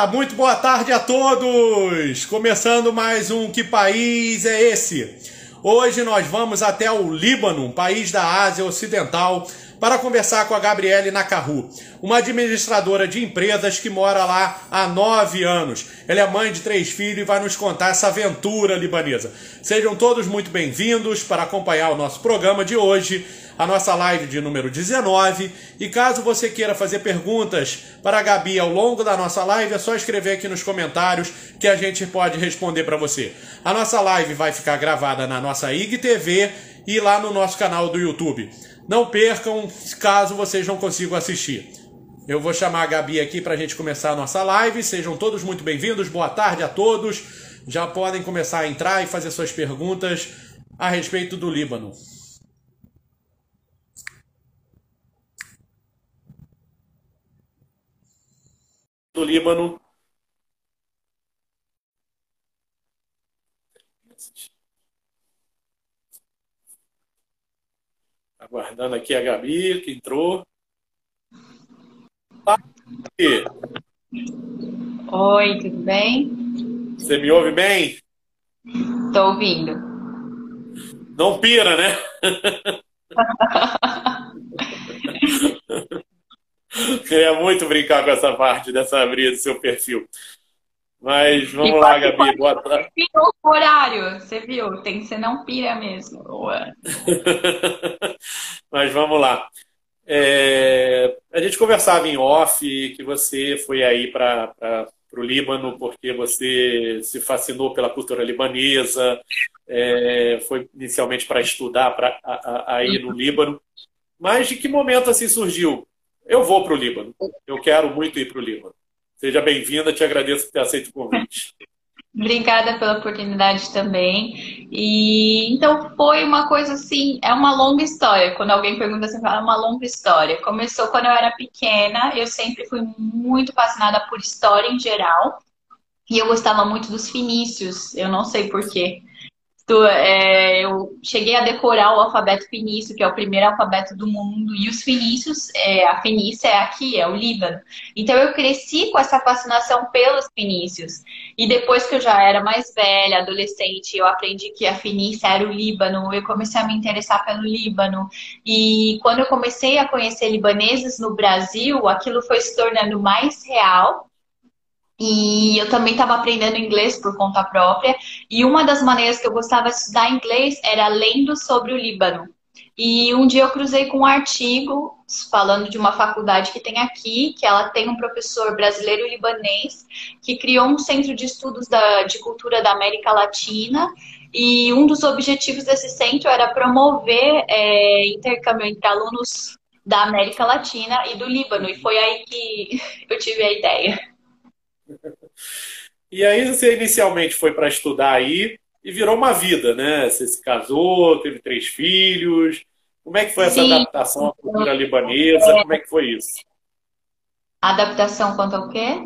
Olá, muito boa tarde a todos! Começando mais um Que País é Esse? Hoje nós vamos até o Líbano, um país da Ásia Ocidental, para conversar com a Gabriele Nakaru, uma administradora de empresas que mora lá há nove anos. Ela é mãe de três filhos e vai nos contar essa aventura libanesa. Sejam todos muito bem-vindos para acompanhar o nosso programa de hoje, a nossa live de número 19. E caso você queira fazer perguntas para a Gabi ao longo da nossa live, é só escrever aqui nos comentários que a gente pode responder para você. A nossa live vai ficar gravada na nossa IGTV e lá no nosso canal do YouTube. Não percam caso vocês não consigam assistir. Eu vou chamar a Gabi aqui para a gente começar a nossa live. Sejam todos muito bem-vindos. Boa tarde a todos. Já podem começar a entrar e fazer suas perguntas a respeito do Líbano. Do Líbano. Aguardando aqui a Gabi, que entrou. Oi, tudo bem? Você me ouve bem? Tô ouvindo. Não pira, né? Queria muito brincar com essa parte dessa abrir do seu perfil. Mas vamos lá, Gabi. Boa tarde. Virou o horário, você viu? Tem que ser não pira mesmo. Mas vamos lá. É, a gente conversava em off que você foi aí para o Líbano porque você se fascinou pela cultura libanesa, é, foi inicialmente para estudar pra, aí no Líbano. Mas de que momento assim surgiu? Eu vou para o Líbano. Eu quero muito ir para o Líbano. Seja bem-vinda, te agradeço por ter aceito o convite. Obrigada pela oportunidade também. E então foi uma coisa assim, é uma longa história. Quando alguém pergunta assim, fala é uma longa história. Começou quando eu era pequena, eu sempre fui muito fascinada por história em geral. E eu gostava muito dos fenícios, eu não sei porquê é, eu cheguei a decorar o alfabeto fenício, que é o primeiro alfabeto do mundo, e os fenícios, é, a Fenícia é aqui, é o Líbano. Então eu cresci com essa fascinação pelos fenícios. E depois que eu já era mais velha, adolescente, eu aprendi que a Fenícia era o Líbano, eu comecei a me interessar pelo Líbano. E quando eu comecei a conhecer libaneses no Brasil, aquilo foi se tornando mais real e eu também estava aprendendo inglês por conta própria. E uma das maneiras que eu gostava de estudar inglês era lendo sobre o Líbano. E um dia eu cruzei com um artigo falando de uma faculdade que tem aqui, que ela tem um professor brasileiro libanês que criou um centro de estudos da, de cultura da América Latina. E um dos objetivos desse centro era promover é, intercâmbio entre alunos da América Latina e do Líbano. E foi aí que eu tive a ideia. E aí você inicialmente foi para estudar aí e virou uma vida, né? Você se casou, teve três filhos. Como é que foi essa Sim. adaptação à cultura libanesa? Como é que foi isso? Adaptação quanto ao quê?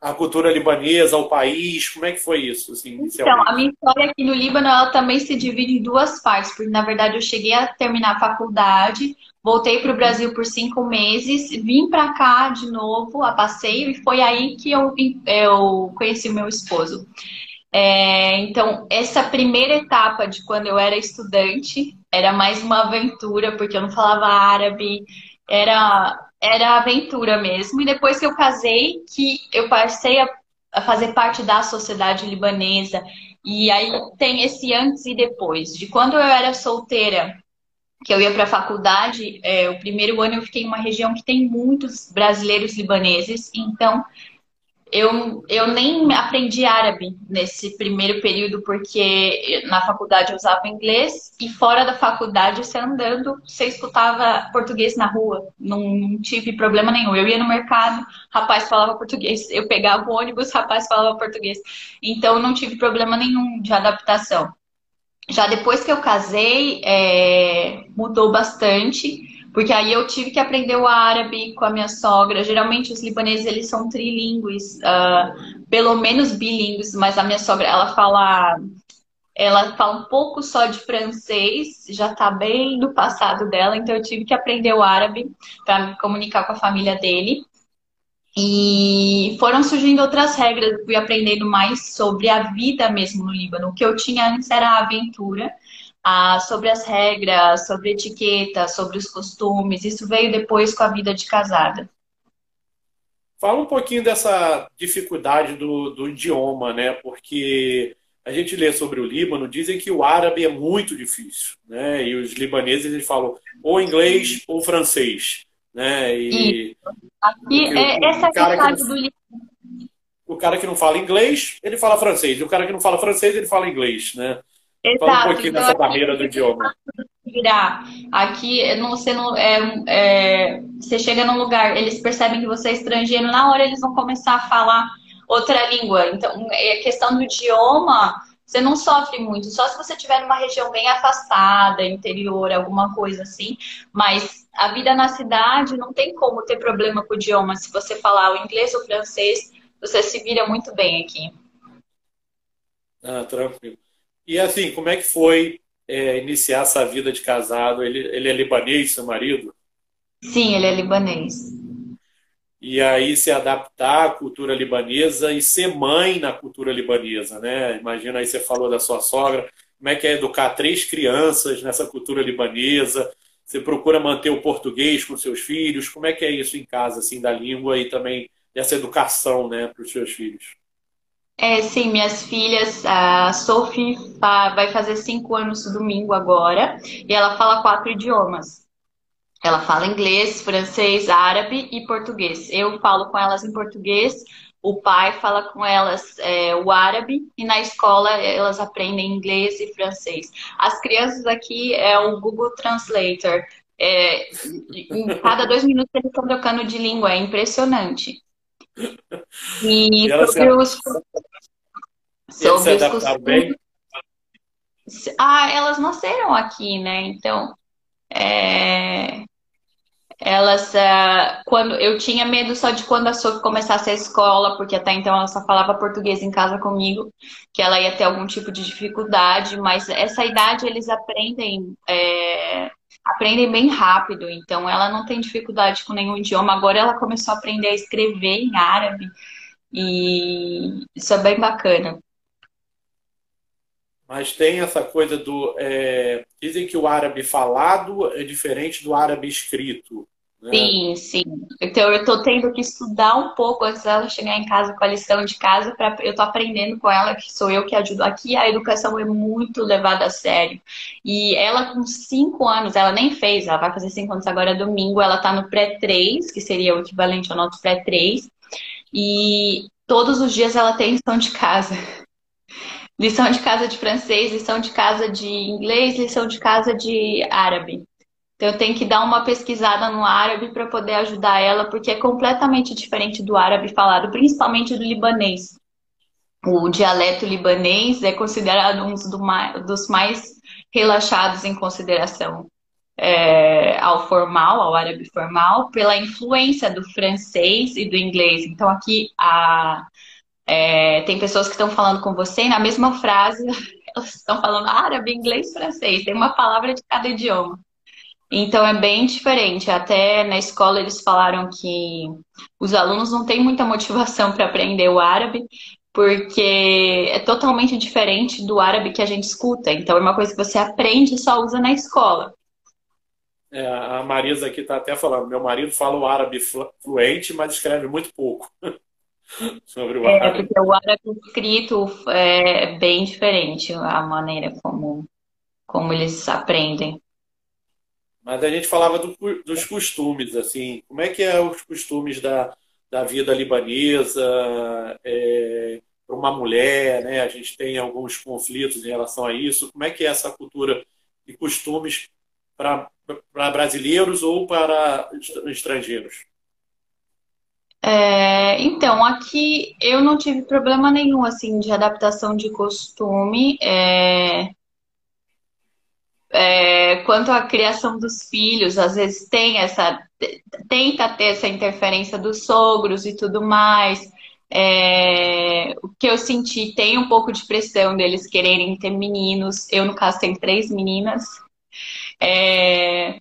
A cultura libanesa, ao país, como é que foi isso? Assim, então, a minha história aqui no Líbano, ela também se divide em duas partes, porque na verdade eu cheguei a terminar a faculdade, Voltei para o Brasil por cinco meses, vim para cá de novo a passeio e foi aí que eu, eu conheci o meu esposo. É, então, essa primeira etapa de quando eu era estudante era mais uma aventura, porque eu não falava árabe, era, era aventura mesmo. E depois que eu casei, que eu passei a, fazer parte da sociedade libanesa. E aí tem esse antes e depois. De quando eu era solteira, que eu ia para a faculdade, é, o primeiro ano eu fiquei em uma região que tem muitos brasileiros libaneses, então eu, eu nem aprendi árabe nesse primeiro período, porque na faculdade eu usava inglês e fora da faculdade, você andando, você escutava português na rua. Não, tive problema nenhum. Eu ia no mercado, rapaz falava português. Eu pegava o ônibus, rapaz falava português. Então não tive problema nenhum de adaptação. Já depois que eu casei, é, mudou bastante, porque aí eu tive que aprender o árabe com a minha sogra. Geralmente os libaneses eles são trilingües, uh, pelo menos bilíngues, mas a minha sogra ela fala ela fala um pouco só de francês, já está bem no passado dela, então eu tive que aprender o árabe para me comunicar com a família dele. E foram surgindo outras regras, fui aprendendo mais sobre a vida mesmo no Líbano. O que eu tinha antes era a aventura, ah, sobre as regras, sobre etiqueta, sobre os costumes. Isso veio depois com a vida de casada. Fala um pouquinho dessa dificuldade do, do idioma, né? Porque a gente lê sobre o Líbano, dizem que o árabe é muito difícil, né? E os libaneses eles falam ou inglês ou francês, né? E, Aqui, é, essa é a verdade do Líbano. O cara que não fala inglês, ele fala francês. E o cara que não fala francês, ele fala inglês, né? Exato. Fala um pouquinho então, dessa barreira do idioma. Aqui não, você não é, é, você chega num lugar, eles percebem que você é estrangeiro, na hora eles vão começar a falar outra língua. Então, é questão do idioma, você não sofre muito, só se você estiver numa região bem afastada, interior, alguma coisa assim. Mas a vida na cidade não tem como ter problema com o idioma. Se você falar o inglês ou o francês, você se vira muito bem aqui. Ah, tranquilo. E assim, como é que foi é, iniciar essa vida de casado? Ele, ele é libanês, seu marido? Sim, ele é libanês. E aí se adaptar à cultura libanesa e ser mãe na cultura libanesa, né? Imagina aí você falou da sua sogra, como é que é educar três crianças nessa cultura libanesa? Você procura manter o português com seus filhos? Como é que é isso em casa, assim, da língua e também dessa educação, né, para os seus filhos? É, sim, minhas filhas, a Sophie vai fazer cinco anos no domingo agora, e ela fala quatro idiomas. Ela fala inglês, francês, árabe e português. Eu falo com elas em português, o pai fala com elas é, o árabe, e na escola elas aprendem inglês e francês. As crianças aqui é o Google Translator. É, cada dois minutos eles estão trocando de língua, é impressionante. E, e sobre os. Sobre os costumes. Bem? Ah, elas nasceram aqui, né? Então. É... Elas, uh, quando eu tinha medo só de quando a Sophie começasse a escola, porque até então ela só falava português em casa comigo, que ela ia ter algum tipo de dificuldade, mas essa idade eles aprendem é, aprendem bem rápido, então ela não tem dificuldade com nenhum idioma. Agora ela começou a aprender a escrever em árabe e isso é bem bacana. Mas tem essa coisa do. É, dizem que o árabe falado é diferente do árabe escrito. Né? Sim, sim. Então eu estou tendo que estudar um pouco antes dela chegar em casa com a lição de casa. Pra, eu estou aprendendo com ela, que sou eu que ajudo. Aqui a educação é muito levada a sério. E ela, com cinco anos, ela nem fez, ela vai fazer cinco anos agora domingo, ela está no pré-3, que seria o equivalente ao nosso pré-3. E todos os dias ela tem lição de casa. Lição de casa de francês, lição de casa de inglês, lição de casa de árabe. Então, eu tenho que dar uma pesquisada no árabe para poder ajudar ela, porque é completamente diferente do árabe falado, principalmente do libanês. O dialeto libanês é considerado um dos mais relaxados em consideração é, ao formal, ao árabe formal, pela influência do francês e do inglês. Então, aqui a, é, tem pessoas que estão falando com você e na mesma frase elas estão falando árabe, inglês, francês. Tem uma palavra de cada idioma. Então é bem diferente. Até na escola eles falaram que os alunos não têm muita motivação para aprender o árabe, porque é totalmente diferente do árabe que a gente escuta. Então é uma coisa que você aprende e só usa na escola. É, a Marisa aqui está até falando: meu marido fala o árabe fluente, mas escreve muito pouco. sobre o é, árabe. É, porque o árabe escrito é bem diferente a maneira como, como eles aprendem. Mas a gente falava do, dos costumes, assim, como é que é os costumes da, da vida libanesa é, para uma mulher, né? A gente tem alguns conflitos em relação a isso. Como é que é essa cultura e costumes para brasileiros ou para estrangeiros? É, então, aqui eu não tive problema nenhum assim de adaptação de costume. É, é, quanto à criação dos filhos, às vezes tem essa. tenta ter essa interferência dos sogros e tudo mais. É, o que eu senti tem um pouco de pressão deles quererem ter meninos. Eu, no caso, tenho três meninas. É,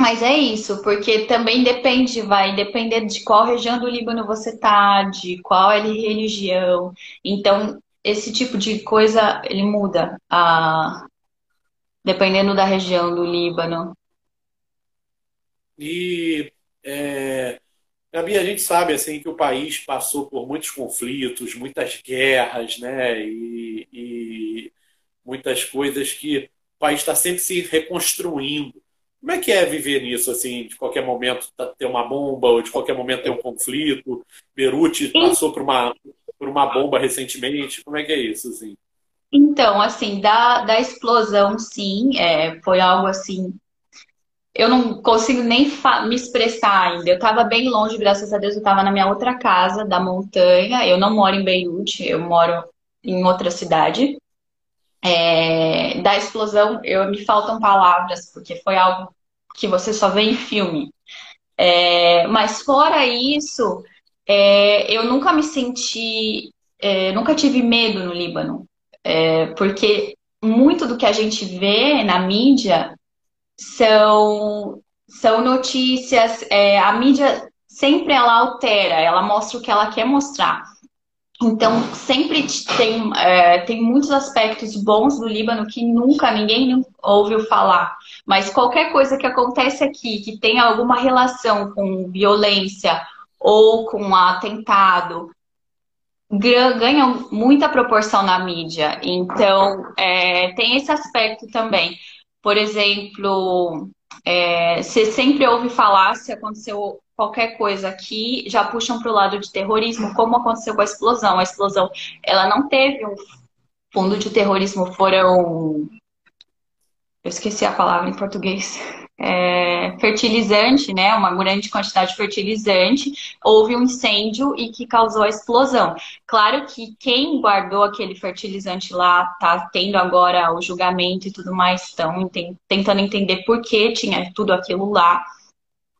Mas é isso, porque também depende, vai depender de qual região do Líbano você tá, de qual é a religião. Então, esse tipo de coisa, ele muda, a... dependendo da região do Líbano. E, é, Gabi, a gente sabe assim que o país passou por muitos conflitos, muitas guerras, né? E, e muitas coisas que o país está sempre se reconstruindo. Como é que é viver nisso, assim, de qualquer momento tá, ter uma bomba, ou de qualquer momento ter um conflito? Beirute passou por uma, por uma bomba recentemente. Como é que é isso, assim? Então, assim, da, da explosão, sim, é, foi algo assim. Eu não consigo nem me expressar ainda. Eu estava bem longe, graças a Deus, eu estava na minha outra casa da montanha. Eu não moro em Beirute, eu moro em outra cidade. É, da explosão, eu me faltam palavras, porque foi algo que você só vê em filme. É, mas fora isso, é, eu nunca me senti, é, nunca tive medo no Líbano, é, porque muito do que a gente vê na mídia são, são notícias, é, a mídia sempre ela altera, ela mostra o que ela quer mostrar. Então, sempre tem, é, tem muitos aspectos bons do Líbano que nunca ninguém ouviu falar. Mas qualquer coisa que acontece aqui, que tenha alguma relação com violência ou com atentado, ganha muita proporção na mídia. Então, é, tem esse aspecto também. Por exemplo, é, você sempre ouve falar se aconteceu qualquer coisa aqui, já puxam para o lado de terrorismo, como aconteceu com a explosão. A explosão, ela não teve um fundo de terrorismo, foram... Eu esqueci a palavra em português. É, fertilizante, né? Uma grande quantidade de fertilizante. Houve um incêndio e que causou a explosão. Claro que quem guardou aquele fertilizante lá tá tendo agora o julgamento e tudo mais, estão tentando entender por que tinha tudo aquilo lá.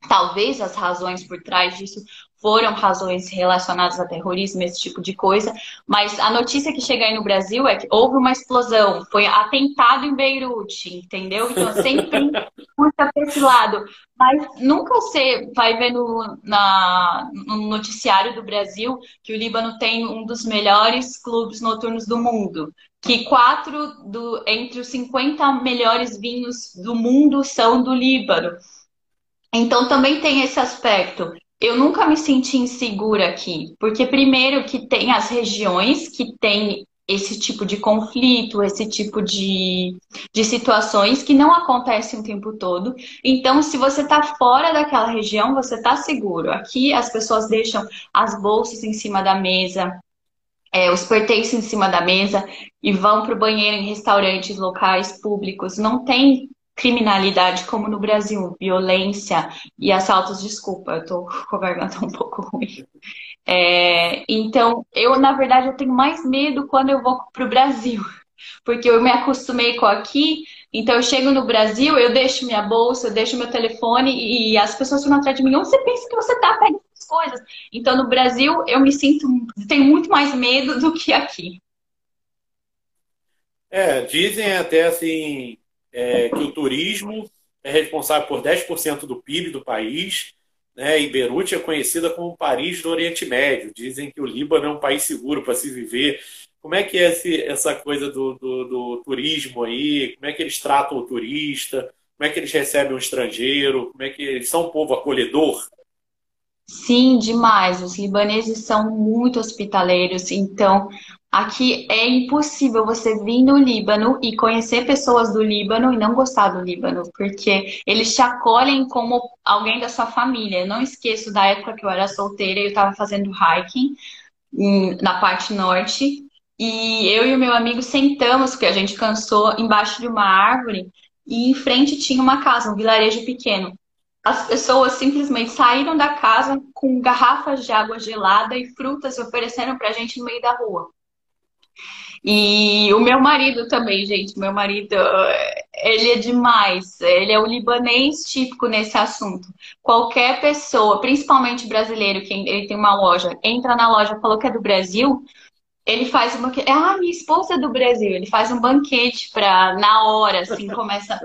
Talvez as razões por trás disso foram razões relacionadas a terrorismo, esse tipo de coisa, mas a notícia que chega aí no Brasil é que houve uma explosão, foi atentado em Beirute, entendeu? Então sempre puxa para esse lado. Mas nunca você vai ver no, na, no noticiário do Brasil que o Líbano tem um dos melhores clubes noturnos do mundo. Que quatro do, entre os 50 melhores vinhos do mundo são do Líbano. Então também tem esse aspecto. Eu nunca me senti insegura aqui, porque primeiro que tem as regiões que tem esse tipo de conflito, esse tipo de, de situações que não acontecem o tempo todo. Então, se você está fora daquela região, você está seguro. Aqui as pessoas deixam as bolsas em cima da mesa, é, os pertences em cima da mesa e vão para o banheiro em restaurantes locais públicos. Não tem criminalidade como no Brasil, violência e assaltos, desculpa, eu tô com a garganta um pouco ruim. É, então, eu, na verdade, eu tenho mais medo quando eu vou pro Brasil, porque eu me acostumei com aqui, então eu chego no Brasil, eu deixo minha bolsa, eu deixo meu telefone e as pessoas ficam atrás de mim, onde você pensa que você tá pegando as coisas? Então, no Brasil, eu me sinto, tenho muito mais medo do que aqui. É, dizem até assim, é, que o turismo é responsável por 10% do PIB do país, né? e Beirute é conhecida como Paris do Oriente Médio. Dizem que o Líbano é um país seguro para se viver. Como é que é esse, essa coisa do, do, do, turismo aí? Como é que eles tratam o turista? Como é que eles recebem o estrangeiro? Como é que eles são um povo acolhedor? Sim, demais. Os libaneses são muito hospitaleiros, então Aqui é impossível você vir no Líbano e conhecer pessoas do Líbano e não gostar do Líbano, porque eles te acolhem como alguém da sua família. Eu não esqueço da época que eu era solteira e eu estava fazendo hiking na parte norte. E eu e o meu amigo sentamos, porque a gente cansou, embaixo de uma árvore e em frente tinha uma casa, um vilarejo pequeno. As pessoas simplesmente saíram da casa com garrafas de água gelada e frutas oferecendo pra gente no meio da rua. E o meu marido também, gente, meu marido, ele é demais. Ele é o libanês típico nesse assunto. Qualquer pessoa, principalmente brasileiro, que ele tem uma loja, entra na loja, falou que é do Brasil, ele faz uma. Ah, minha esposa é do Brasil. Ele faz um banquete para na hora, assim, começa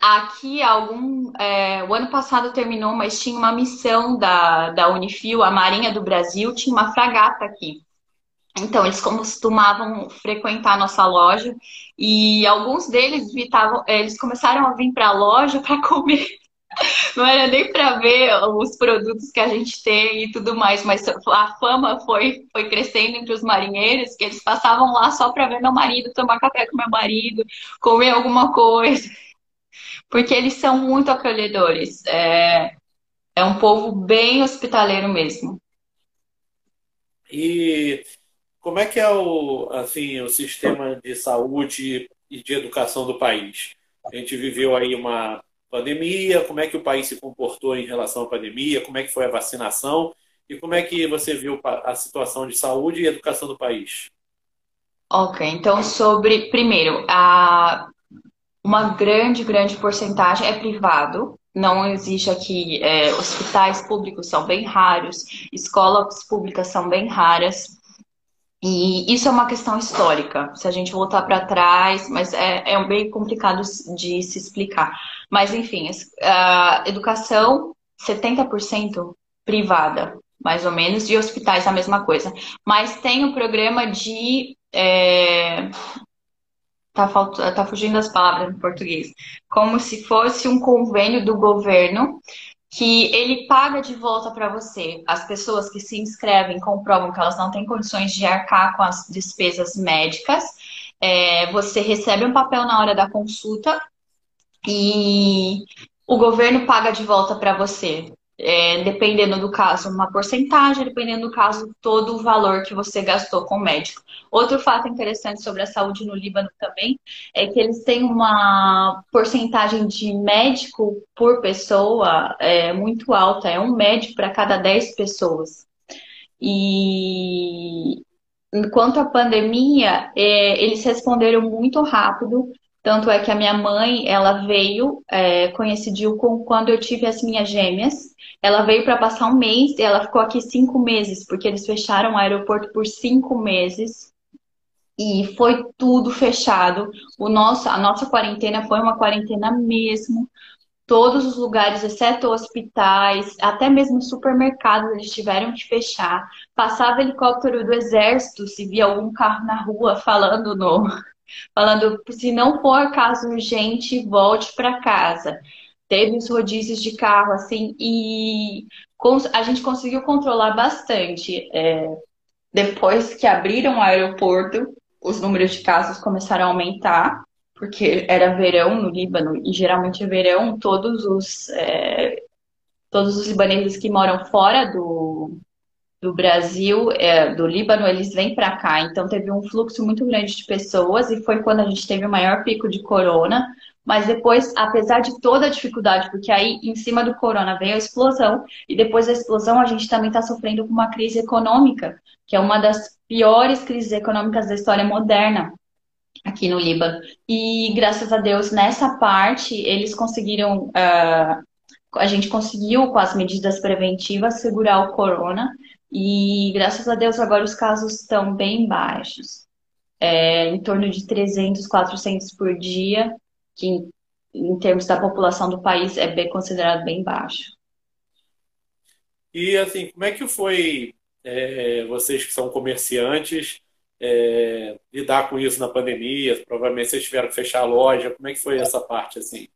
Aqui, algum, é, o ano passado terminou, mas tinha uma missão da, da Unifil, a Marinha do Brasil, tinha uma fragata aqui. Então, eles costumavam frequentar a nossa loja e alguns deles vitavam, eles começaram a vir para a loja para comer. Não era nem para ver os produtos que a gente tem e tudo mais, mas a fama foi, foi crescendo entre os marinheiros, que eles passavam lá só para ver meu marido, tomar café com meu marido, comer alguma coisa. Porque eles são muito acolhedores. É, é um povo bem hospitaleiro mesmo. E como é que é o, assim, o sistema de saúde e de educação do país? A gente viveu aí uma pandemia, como é que o país se comportou em relação à pandemia, como é que foi a vacinação? E como é que você viu a situação de saúde e educação do país? Ok, então sobre, primeiro, a, uma grande, grande porcentagem é privado, não existe aqui, é, hospitais públicos são bem raros, escolas públicas são bem raras, e isso é uma questão histórica, se a gente voltar para trás, mas é, é bem complicado de se explicar. Mas, enfim, a educação, 70% privada, mais ou menos, e hospitais a mesma coisa. Mas tem o programa de. É... Tá, falt... tá fugindo as palavras em português. Como se fosse um convênio do governo que ele paga de volta para você. As pessoas que se inscrevem comprovam que elas não têm condições de arcar com as despesas médicas. É, você recebe um papel na hora da consulta e o governo paga de volta para você. É, dependendo do caso, uma porcentagem, dependendo do caso, todo o valor que você gastou com o médico. Outro fato interessante sobre a saúde no Líbano também é que eles têm uma porcentagem de médico por pessoa é, muito alta, é um médico para cada 10 pessoas. E enquanto a pandemia, é, eles responderam muito rápido tanto é que a minha mãe, ela veio, é, coincidiu com quando eu tive as minhas gêmeas. Ela veio para passar um mês e ela ficou aqui cinco meses, porque eles fecharam o aeroporto por cinco meses. E foi tudo fechado. O nosso, a nossa quarentena foi uma quarentena mesmo. Todos os lugares, exceto hospitais, até mesmo supermercados, eles tiveram que fechar. Passava helicóptero do exército, se via algum carro na rua falando no, falando se não for caso urgente, volte para casa. Teve os rodízios de carro, assim, e a gente conseguiu controlar bastante. É, depois que abriram o aeroporto, os números de casos começaram a aumentar, porque era verão no Líbano, e geralmente é verão, todos os, é, todos os libaneses que moram fora do, do Brasil, é, do Líbano, eles vêm para cá. Então teve um fluxo muito grande de pessoas e foi quando a gente teve o maior pico de corona. Mas depois, apesar de toda a dificuldade, porque aí em cima do corona veio a explosão, e depois da explosão a gente também está sofrendo com uma crise econômica, que é uma das piores crises econômicas da história moderna aqui no Líbano. E graças a Deus, nessa parte, eles conseguiram. Uh, a gente conseguiu, com as medidas preventivas, segurar o corona e graças a Deus agora os casos estão bem baixos. É, em torno de 300, 400 por dia, que em, em termos da população do país é bem considerado bem baixo. E assim, como é que foi é, vocês que são comerciantes é, lidar com isso na pandemia? Provavelmente vocês tiveram que fechar a loja. Como é que foi essa parte assim?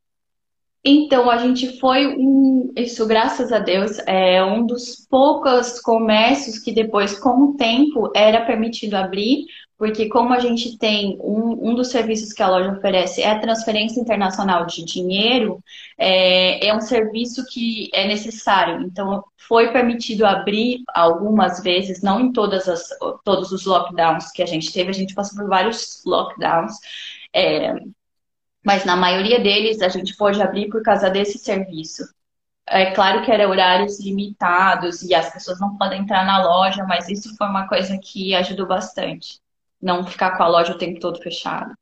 Então, a gente foi um, isso graças a Deus, é um dos poucos comércios que depois, com o tempo, era permitido abrir, porque como a gente tem um, um dos serviços que a loja oferece é a transferência internacional de dinheiro, é, é um serviço que é necessário. Então, foi permitido abrir algumas vezes, não em todas as, todos os lockdowns que a gente teve, a gente passou por vários lockdowns. É, mas na maioria deles a gente pode abrir por causa desse serviço. É claro que eram horários limitados e as pessoas não podem entrar na loja, mas isso foi uma coisa que ajudou bastante. Não ficar com a loja o tempo todo fechada.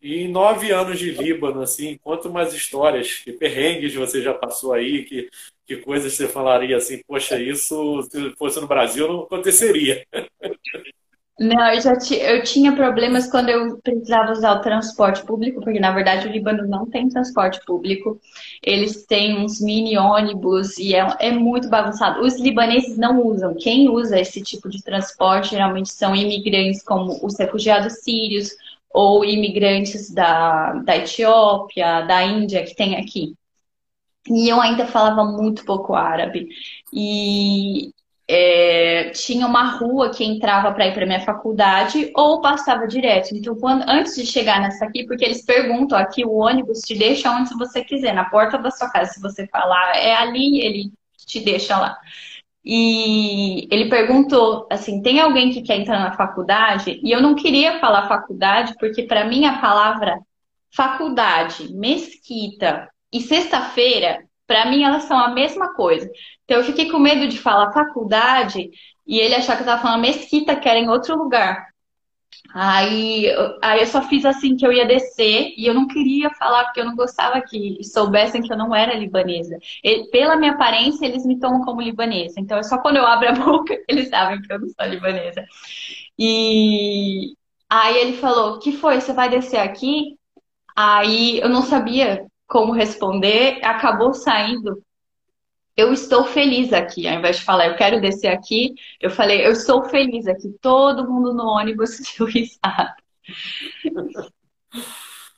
E em nove anos de Líbano, assim, quanto mais histórias, que perrengues você já passou aí, que, que coisas você falaria assim, poxa, isso se fosse no Brasil não aconteceria. Não, eu já eu tinha problemas quando eu precisava usar o transporte público, porque na verdade o Líbano não tem transporte público. Eles têm uns mini ônibus e é, é muito bagunçado. Os libaneses não usam. Quem usa esse tipo de transporte geralmente são imigrantes como os refugiados sírios ou imigrantes da, da Etiópia, da Índia, que tem aqui. E eu ainda falava muito pouco árabe. E é, tinha uma rua que entrava para ir para minha faculdade ou passava direto. Então, quando, antes de chegar nessa aqui, porque eles perguntam aqui, o ônibus te deixa onde você quiser, na porta da sua casa. Se você falar é ali, ele te deixa lá. E ele perguntou assim: tem alguém que quer entrar na faculdade? E eu não queria falar faculdade, porque para mim a palavra faculdade, mesquita e sexta-feira, para mim elas são a mesma coisa. Então eu fiquei com medo de falar faculdade e ele achar que eu estava falando mesquita, que era em outro lugar. Aí, aí eu só fiz assim que eu ia descer e eu não queria falar porque eu não gostava que soubessem que eu não era libanesa. Pela minha aparência, eles me tomam como libanesa. Então é só quando eu abro a boca eles sabem que eu não sou libanesa. E aí ele falou: "Que foi? Você vai descer aqui?" Aí eu não sabia como responder, acabou saindo eu estou feliz aqui. Ao invés de falar, eu quero descer aqui, eu falei, eu estou feliz aqui. Todo mundo no ônibus de estado.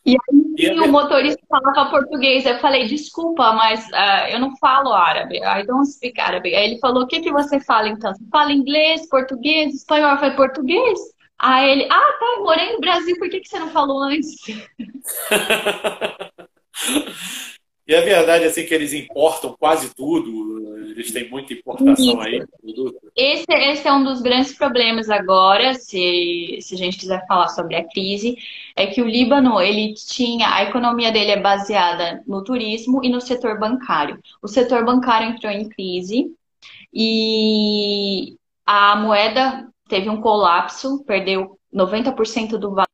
E aí o motorista falava português. Eu falei, desculpa, mas uh, eu não falo árabe. I don't speak árabe. Aí ele falou, o que, que você fala então? Você fala inglês, português, espanhol? Eu falei, português? Aí ele, ah, tá, eu morei no Brasil, por que, que você não falou antes? E é verdade assim que eles importam quase tudo, eles têm muita importação aí. Esse, esse é um dos grandes problemas agora, se, se a gente quiser falar sobre a crise, é que o Líbano, ele tinha, a economia dele é baseada no turismo e no setor bancário. O setor bancário entrou em crise e a moeda teve um colapso, perdeu 90% do valor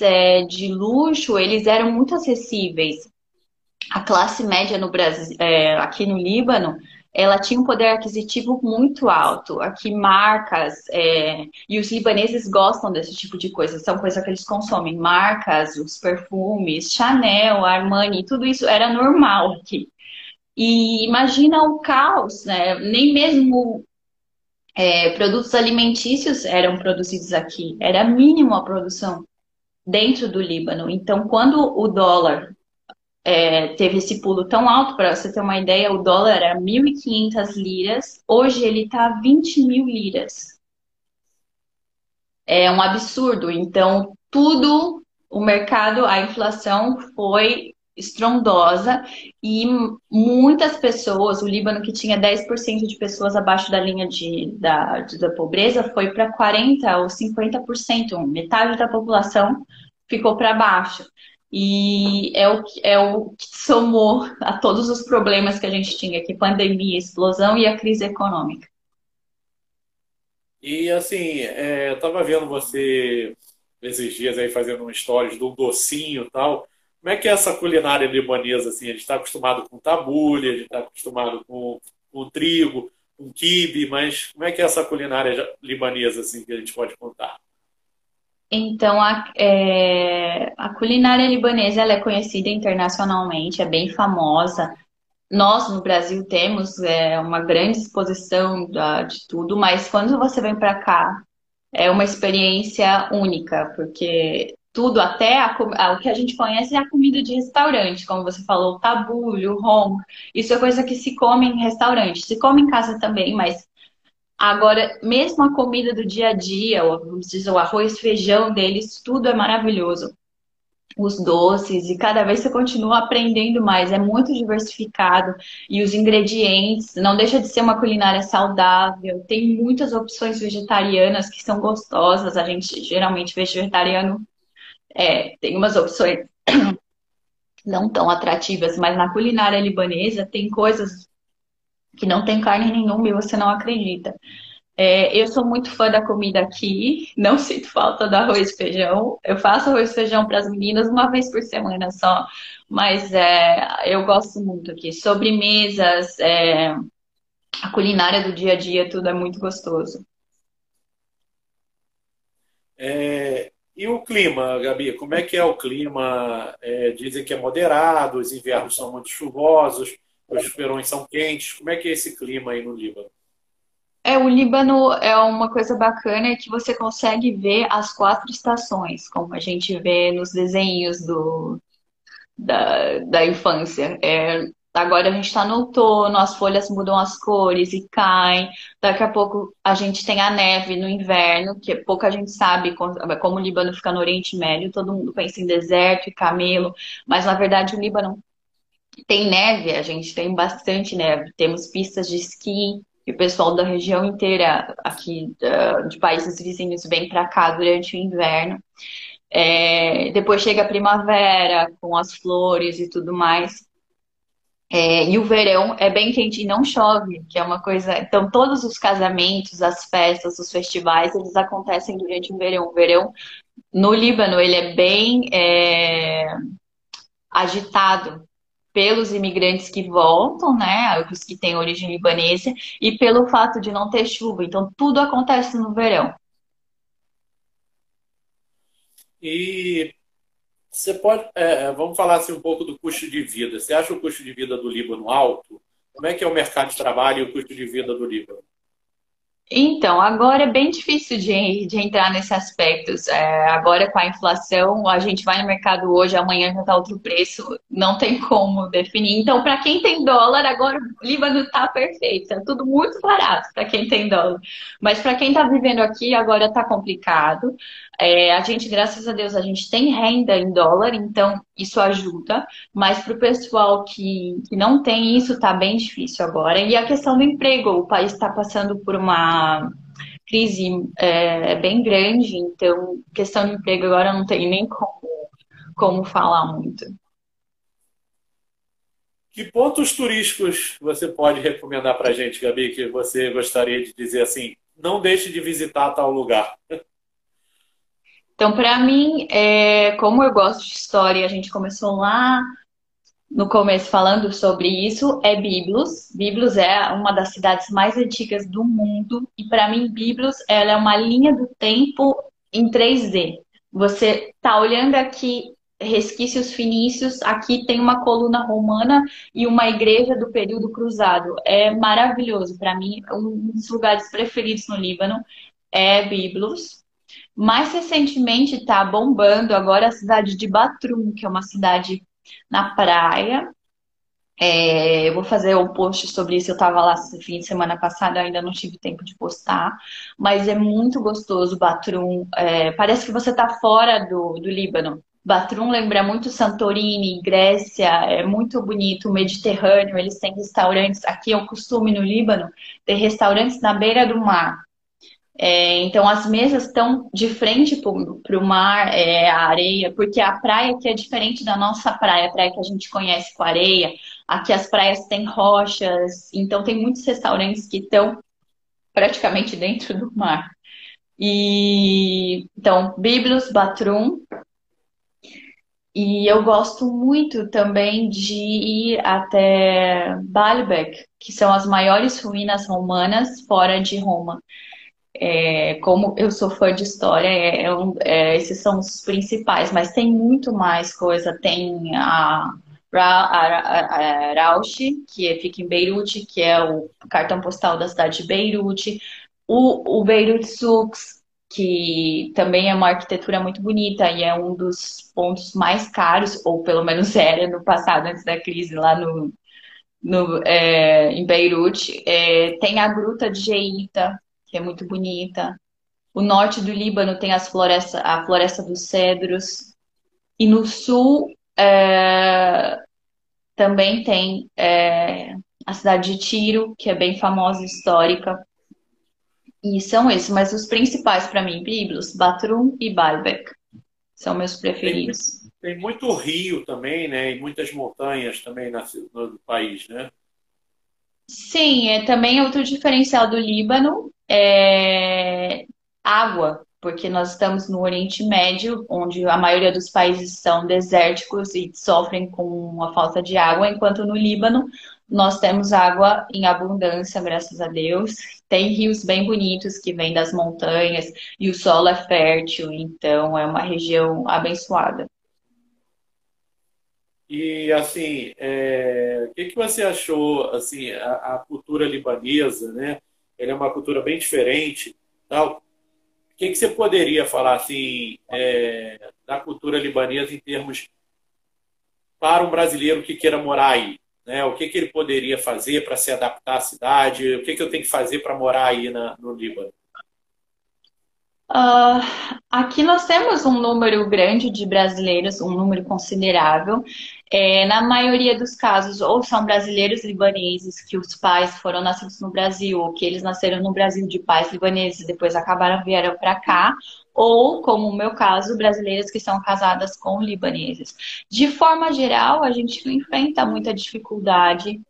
é, de luxo, eles eram muito acessíveis. A classe média no Brasil, é, aqui no Líbano, ela tinha um poder aquisitivo muito alto. Aqui marcas, é, e os libaneses gostam desse tipo de coisa, são coisas que eles consomem. Marcas, os perfumes, Chanel, Armani, tudo isso era normal aqui. E imagina o caos, né? Nem mesmo é, produtos alimentícios eram produzidos aqui, era mínimo a produção dentro do Líbano. Então, quando o dólar é, teve esse pulo tão alto, para você ter uma ideia, o dólar era 1.500 liras, hoje ele está 20 mil liras. É um absurdo. Então, tudo, o mercado, a inflação foi estrondosa e muitas pessoas, o Líbano que tinha 10% de pessoas abaixo da linha de, da, de, da pobreza foi para 40% ou 50%, metade da população ficou para baixo. E é o, é o que somou a todos os problemas que a gente tinha aqui, pandemia, explosão e a crise econômica. E assim, é, eu estava vendo você esses dias aí fazendo um stories do docinho e tal. Como é que é essa culinária libanesa? Assim? A gente está acostumado com tabule, a gente está acostumado com, com trigo, com quibe, mas como é que é essa culinária libanesa assim, que a gente pode contar? Então, a, é, a culinária libanesa é conhecida internacionalmente, é bem famosa. Nós, no Brasil, temos é, uma grande exposição da, de tudo, mas quando você vem para cá, é uma experiência única, porque tudo, até a, a, o que a gente conhece é a comida de restaurante, como você falou, o tabule, o home. Isso é coisa que se come em restaurante. Se come em casa também, mas agora, mesmo a comida do dia a dia, vamos dizer, o arroz, feijão deles, tudo é maravilhoso. Os doces, e cada vez você continua aprendendo mais, é muito diversificado. E os ingredientes, não deixa de ser uma culinária saudável, tem muitas opções vegetarianas que são gostosas. A gente geralmente vegetariano é, tem umas opções não tão atrativas, mas na culinária libanesa tem coisas que não tem carne nenhuma e você não acredita. É, eu sou muito fã da comida aqui, não sinto falta do arroz e feijão. Eu faço arroz e feijão para as meninas uma vez por semana só, mas é, eu gosto muito aqui. Sobremesas, é, a culinária do dia a dia, tudo é muito gostoso. É, e o clima, Gabi? Como é que é o clima? É, dizem que é moderado, os invernos são muito chuvosos, os verões são quentes. Como é que é esse clima aí no Líbano? É, o Líbano é uma coisa bacana que você consegue ver as quatro estações, como a gente vê nos desenhos do, da, da infância. É, agora a gente está no outono, as folhas mudam as cores e caem. Daqui a pouco a gente tem a neve no inverno, que pouca gente sabe como, o Líbano fica no Oriente Médio. Todo mundo pensa em deserto e camelo, mas na verdade o Líbano tem neve, a gente tem bastante neve. Temos pistas de esqui, e o pessoal da região inteira aqui de países vizinhos vem para cá durante o inverno. É, depois chega a primavera com as flores e tudo mais. É, e o verão é bem quente e não chove, que é uma coisa. Então, todos os casamentos, as festas, os festivais, eles acontecem durante o verão. O verão no Líbano ele é bem é, agitado pelos imigrantes que voltam, né, os que têm origem libanesa, e pelo fato de não ter chuva. Então, tudo acontece no verão. E você pode, é, é, vamos falar assim um pouco do custo de vida. Você acha o custo de vida do Líbano alto? Como é que é o mercado de trabalho e o custo de vida do Líbano? Então, agora é bem difícil de, de entrar nesse aspecto. É, agora, com a inflação, a gente vai no mercado hoje, amanhã já está outro preço, não tem como definir. Então, para quem tem dólar, agora o Líbano está perfeito, está tudo muito barato para quem tem dólar. Mas para quem está vivendo aqui, agora está complicado. É, a gente, graças a Deus, a gente tem renda em dólar, então isso ajuda, mas para o pessoal que, que não tem isso, está bem difícil agora. E a questão do emprego, o país está passando por uma crise é, bem grande, então questão de emprego agora não tem nem como, como falar muito. Que pontos turísticos você pode recomendar para a gente, Gabi, que você gostaria de dizer assim, não deixe de visitar tal lugar? Então, para mim, é, como eu gosto de história, a gente começou lá no começo falando sobre isso, é Biblos. Biblos é uma das cidades mais antigas do mundo e para mim Biblos ela é uma linha do tempo em 3D. Você tá olhando aqui resquícios fenícios, aqui tem uma coluna romana e uma igreja do período cruzado. É maravilhoso para mim, um dos lugares preferidos no Líbano é Biblos. Mais recentemente está bombando agora a cidade de Batrum, que é uma cidade na praia. É, eu vou fazer um post sobre isso. Eu estava lá fim de semana passada, ainda não tive tempo de postar, mas é muito gostoso Batrum. É, parece que você está fora do, do Líbano. Batrum lembra muito Santorini, Grécia, é muito bonito, Mediterrâneo, eles têm restaurantes, aqui é o costume no Líbano, ter restaurantes na beira do mar. É, então as mesas estão de frente para o mar, é, a areia, porque a praia aqui é diferente da nossa praia, a praia que a gente conhece com areia. Aqui as praias têm rochas, então tem muitos restaurantes que estão praticamente dentro do mar. E então, Biblos, Batrum. E eu gosto muito também de ir até Baalbek, que são as maiores ruínas romanas fora de Roma. É, como eu sou fã de história, é, é, é, esses são os principais, mas tem muito mais coisa. Tem a, a, a que fica em Beirute, que é o cartão postal da cidade de Beirute. O, o Beirut Souks, que também é uma arquitetura muito bonita e é um dos pontos mais caros, ou pelo menos era no passado, antes da crise, lá no, no é, em Beirute. É, tem a Gruta de Geita, que é muito bonita. O norte do Líbano tem as floresta, a floresta dos cedros. E no sul é, também tem é, a cidade de Tiro, que é bem famosa, histórica. E são esses, mas os principais para mim, Biblos, Batrum e Baalbek, são meus preferidos. Tem, tem, muito rio também, né? E muitas montanhas também no, no país, né? Sim, é também outro diferencial do Líbano é água, porque nós estamos no Oriente Médio, onde a maioria dos países são desérticos e sofrem com a falta de água, enquanto no Líbano nós temos água em abundância, graças a Deus. Tem rios bem bonitos que vêm das montanhas e o solo é fértil, então é uma região abençoada. E assim, é... o que, que você achou assim a, a, cultura libanesa, né? Ela é uma cultura bem diferente, tal. O que, que você poderia falar assim é... da cultura libanesa em termos para um brasileiro que queira morar aí? Né? O que, que ele poderia fazer para se adaptar à cidade? O que, que eu tenho que fazer para morar aí na, no Líbano? Uh, aqui nós temos um número grande de brasileiros, um número considerável. É, na maioria dos casos, ou são brasileiros libaneses que os pais foram nascidos no Brasil, ou que eles nasceram no Brasil de pais libaneses e depois acabaram vieram para cá, ou, como o meu caso, brasileiras que são casadas com libaneses. De forma geral, a gente enfrenta muita dificuldade.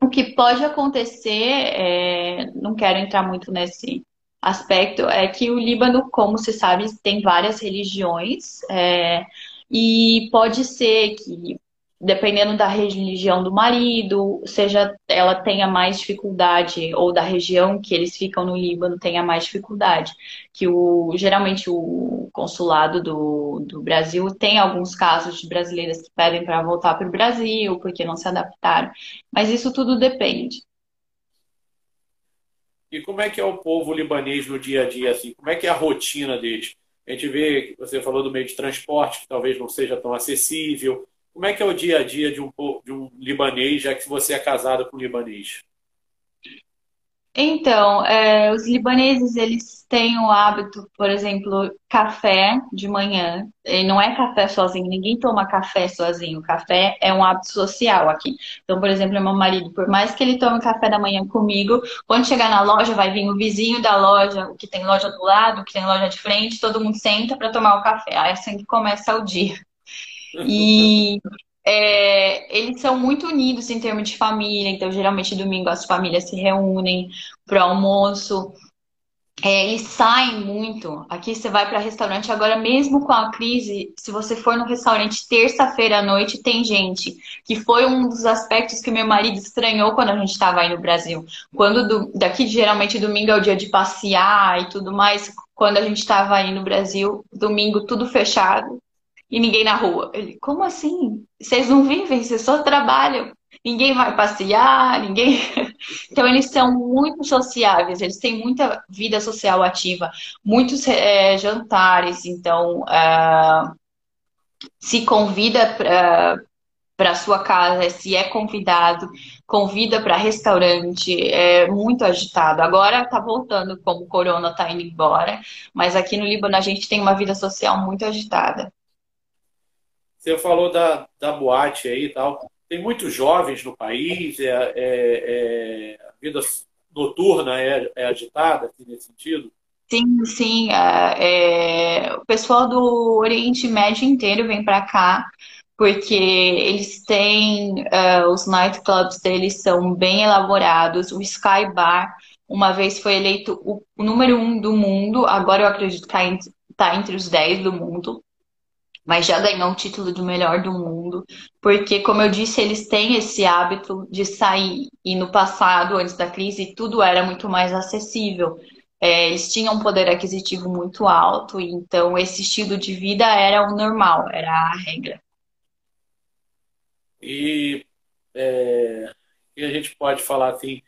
O que pode acontecer, é, não quero entrar muito nesse aspecto é que o Líbano, como se sabe, tem várias religiões é, e pode ser que dependendo da religião do marido, seja ela tenha mais dificuldade, ou da região que eles ficam no Líbano tenha mais dificuldade. Que o, geralmente o consulado do, do Brasil tem alguns casos de brasileiras que pedem para voltar para o Brasil porque não se adaptaram. Mas isso tudo depende. E como é que é o povo libanês no dia a dia, assim? Como é que é a rotina deles? A gente vê, você falou do meio de transporte, que talvez não seja tão acessível. Como é que é o dia a dia de um, de um libanês, já que você é casado com um libanês? Então, é, os libaneses, eles têm o hábito, por exemplo, café de manhã. E não é café sozinho, ninguém toma café sozinho. Café é um hábito social aqui. Então, por exemplo, meu marido, por mais que ele tome café da manhã comigo, quando chegar na loja, vai vir o vizinho da loja, o que tem loja do lado, o que tem loja de frente, todo mundo senta para tomar o café. Aí é assim que começa o dia. E é, eles são muito unidos em termos de família, então geralmente domingo as famílias se reúnem para almoço. É, eles saem muito. Aqui você vai para restaurante agora, mesmo com a crise, se você for no restaurante terça-feira à noite, tem gente. Que foi um dos aspectos que meu marido estranhou quando a gente estava aí no Brasil. Quando do, daqui geralmente domingo é o dia de passear e tudo mais. Quando a gente estava aí no Brasil, domingo tudo fechado e ninguém na rua. Ele, como assim? Vocês não vivem, vocês só trabalham. Ninguém vai passear, ninguém. Então, eles são muito sociáveis, eles têm muita vida social ativa, muitos é, jantares. Então, uh, se convida para sua casa, se é convidado, convida para restaurante, é muito agitado. Agora está voltando, como o corona está indo embora, mas aqui no Líbano a gente tem uma vida social muito agitada. Você falou da, da boate aí e tal. Tem muitos jovens no país, é, é, é a vida noturna é, é agitada assim, nesse sentido? Sim, sim. É, é, o pessoal do Oriente Médio inteiro vem para cá porque eles têm uh, os nightclubs deles são bem elaborados. O Sky Bar uma vez foi eleito o, número um do mundo, agora eu acredito que está tá entre os dez do mundo mas já ganhou o título de melhor do mundo, porque, como eu disse, eles têm esse hábito de sair, e no passado, antes da crise, tudo era muito mais acessível. É, eles tinham um poder aquisitivo muito alto, então esse estilo de vida era o normal, era a regra. E, é, e a gente pode falar assim,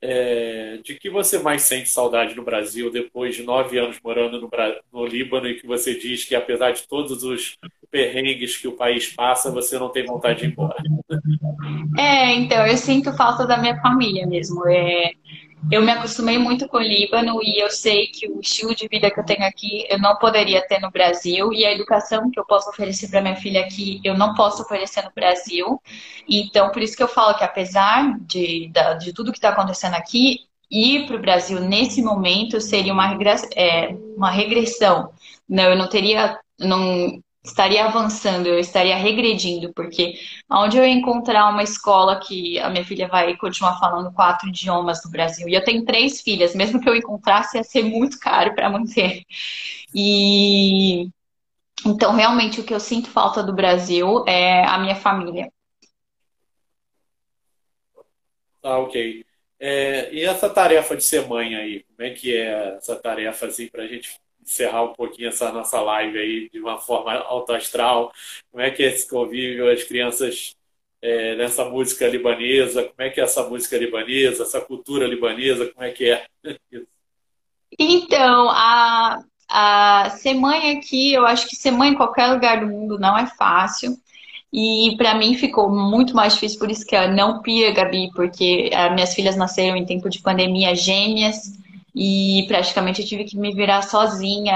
é, de que você mais sente saudade no Brasil depois de nove anos morando no, no, Líbano e que você diz que apesar de todos os perrengues que o país passa, você não tem vontade de ir embora? É, então, eu sinto falta da minha família mesmo. É, eu me acostumei muito com o Líbano e eu sei que o estilo de vida que eu tenho aqui eu não poderia ter no Brasil e a educação que eu posso oferecer para minha filha aqui eu não posso oferecer no Brasil. Então, por isso que eu falo que apesar de, de tudo que está acontecendo aqui, ir para o Brasil nesse momento seria uma, regress, é, uma regressão. Não, eu não teria. Não, estaria avançando, eu estaria regredindo, porque onde eu encontrar uma escola que a minha filha vai continuar falando quatro idiomas no Brasil? E eu tenho três filhas, mesmo que eu encontrasse, ia ser muito caro para manter. E então, realmente, o que eu sinto falta do Brasil é a minha família. Ah, ok. É, e essa tarefa de ser mãe aí, como é que é essa tarefa assim, para a gente encerrar um pouquinho essa nossa live aí de uma forma alto astral? Como é que é esse convívio, as crianças é, nessa música libanesa? Como é que é essa música libanesa, essa cultura libanesa? Como é que é? Então, a, a ser mãe aqui, eu acho que ser mãe em qualquer lugar do mundo não é fácil. E para mim ficou muito mais difícil, por isso que eu não pia, Gabi, porque as minhas filhas nasceram em tempo de pandemia gêmeas e praticamente eu tive que me virar sozinha.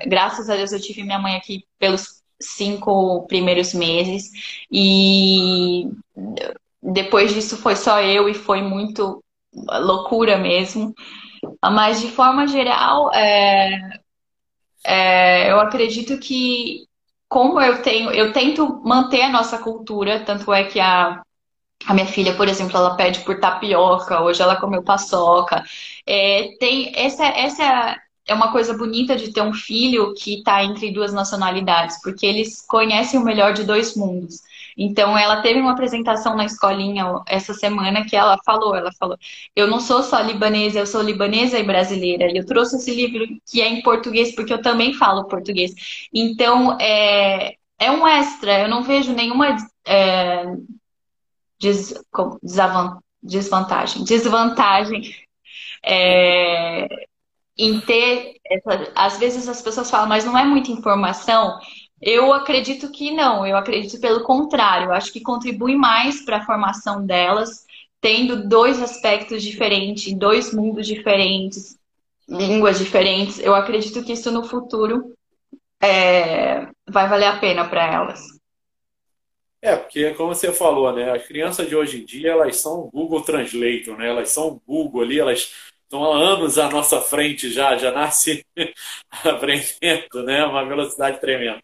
É, graças a Deus eu tive minha mãe aqui pelos cinco primeiros meses e depois disso foi só eu e foi muito loucura mesmo. Mas de forma geral, é, é, eu acredito que como eu tenho, eu tento manter a nossa cultura, tanto é que a, a minha filha, por exemplo, ela pede por tapioca, hoje ela comeu paçoca. É, tem essa, essa é uma coisa bonita de ter um filho que está entre duas nacionalidades, porque eles conhecem o melhor de dois mundos. Então, ela teve uma apresentação na escolinha essa semana que ela falou, ela falou, eu não sou só libanesa, eu sou libanesa e brasileira. E eu trouxe esse livro que é em português, porque eu também falo português. Então, é, é um extra, eu não vejo nenhuma é, des, desvantagem, desvantagem é, em ter, essa, às vezes as pessoas falam, mas não é muita informação. Eu acredito que não, eu acredito pelo contrário, eu acho que contribui mais para a formação delas, tendo dois aspectos diferentes, dois mundos diferentes, línguas diferentes. Eu acredito que isso no futuro é, vai valer a pena para elas. É, porque como você falou, né, as crianças de hoje em dia, elas são Google Translator, né? Elas são Google ali, elas estão há anos à nossa frente já, já nasce aprendendo, né? Uma velocidade tremenda.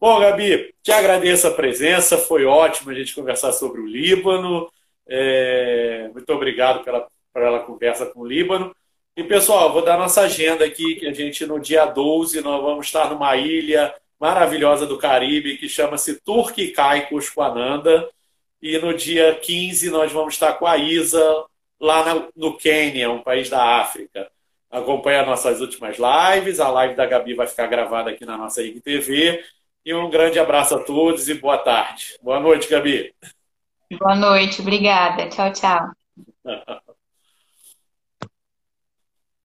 Bom, Gabi, te agradeço a presença, foi ótimo a gente conversar sobre o Líbano. É, muito obrigado pela, pela conversa com o Líbano. E, pessoal, vou dar nossa agenda aqui, que a gente, no dia 12, nós vamos estar numa ilha maravilhosa do Caribe, que chama-se Turque Caicos com Ananda. E no dia 15, nós vamos estar com a Isa, lá no Quênia, um país da África. Acompanhe as nossas últimas lives. A live da Gabi vai ficar gravada aqui na nossa IGTV. E um grande abraço a todos e boa tarde. Boa noite, Gabi. Boa noite, obrigada. Tchau, tchau.